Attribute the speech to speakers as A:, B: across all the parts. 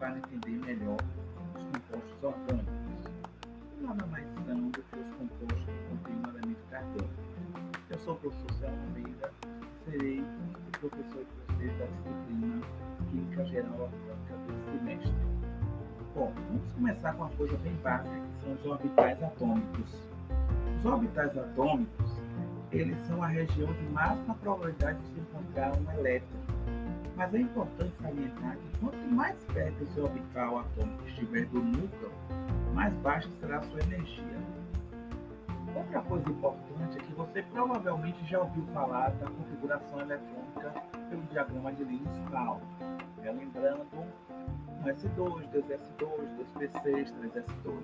A: para entender melhor os compostos orgânicos. Nada mais são do que os compostos que contêm um elemento carbônico. Eu sou o professor Celso Almeida, serei o professor de vocês da disciplina Química Geral Orgânica desse semestre. Bom, vamos começar com uma coisa bem básica, que são os orbitais atômicos. Os orbitais atômicos, eles são a região de máxima probabilidade de se encontrar um elétron mas é importante salientar que quanto mais perto esse orbital atômico estiver do núcleo, mais baixa será a sua energia. Outra coisa importante é que você provavelmente já ouviu falar da configuração eletrônica pelo diagrama de Linus-Pauling. É, lembrando, um S2, 2S2, 2P6, 3S2.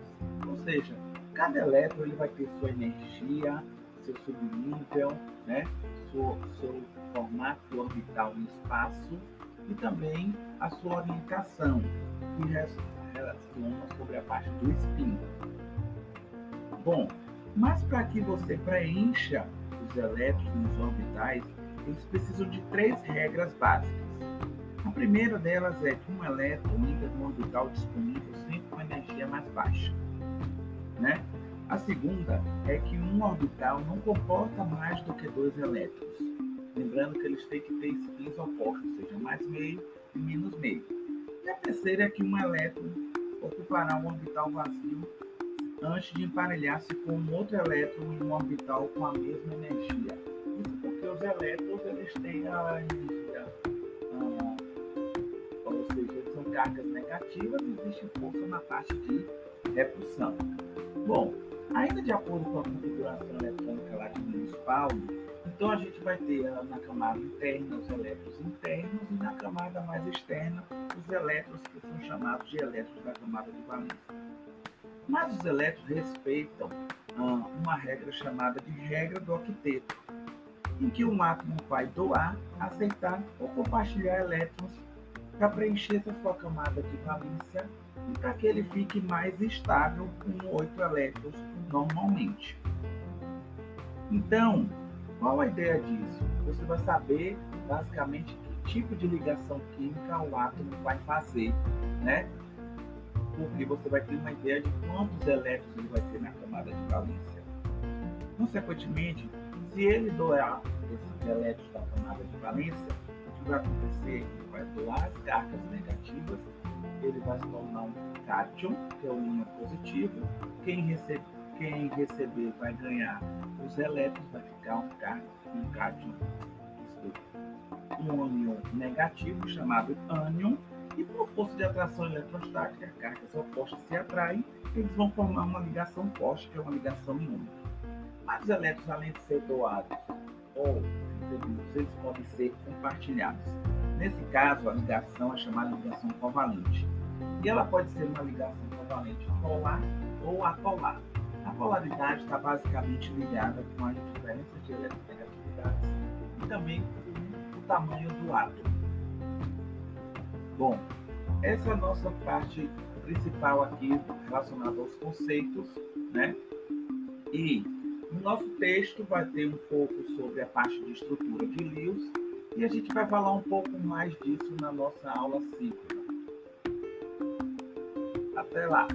A: Ou seja, cada elétron ele vai ter sua energia, seu subnível, né? seu, seu formato orbital no espaço e também a sua orientação, que relaciona sobre a parte do spin. Bom, mas para que você preencha os elétrons nos orbitais, eles precisam de três regras básicas. A primeira delas é que um elétron entra no orbital disponível sempre com energia mais baixa. Né? A segunda é que um orbital não comporta mais do que dois elétrons. Lembrando que eles têm que ter spins opostos, ou seja, mais meio e menos meio. E a terceira é que um elétron ocupará um orbital vazio antes de emparelhar-se com um outro elétron em um orbital com a mesma energia. Isso porque os elétrons eles têm a energia, ah, ou seja, são cargas negativas e existe força na parte de repulsão. Bom, ainda de acordo com a configuração eletrônica lá de Pauling, então a gente vai ter na camada interna os elétrons internos e na camada mais externa os elétrons que são chamados de elétrons da camada de valência. Mas os elétrons respeitam ah, uma regra chamada de regra do octeto, em que um átomo vai doar, aceitar ou compartilhar elétrons para preencher essa sua camada de valência e para que ele fique mais estável com oito elétrons normalmente. Então, qual a ideia disso? Você vai saber basicamente que tipo de ligação química o átomo vai fazer, né? porque você vai ter uma ideia de quantos elétrons ele vai ter na camada de valência. Consequentemente, se ele doar esses elétrons da camada de valência, o que vai acontecer? Ele vai doar as cargas negativas, ele vai se tornar um cátion, que é o íon positivo. Quem, recebe, quem receber vai ganhar os elétrons, vai ficar um, um cátion, um íon negativo chamado ânion, e por força de atração eletrostática, cargas opostas se atraem, eles vão formar uma ligação forte, que é uma ligação iônica. Mas os elétrons, além de ser doados ou recebidos, eles podem ser compartilhados. Nesse caso, a ligação é chamada ligação covalente. E ela pode ser uma ligação covalente polar ou apolar. A polaridade está basicamente ligada com a diferença de eletronegatividades e também com o tamanho do átomo. Bom, essa é a nossa parte principal aqui relacionada aos conceitos, né? E no nosso texto vai ter um pouco sobre a parte de estrutura de Lewis e a gente vai falar um pouco mais disso na nossa aula ciclo. Até lá!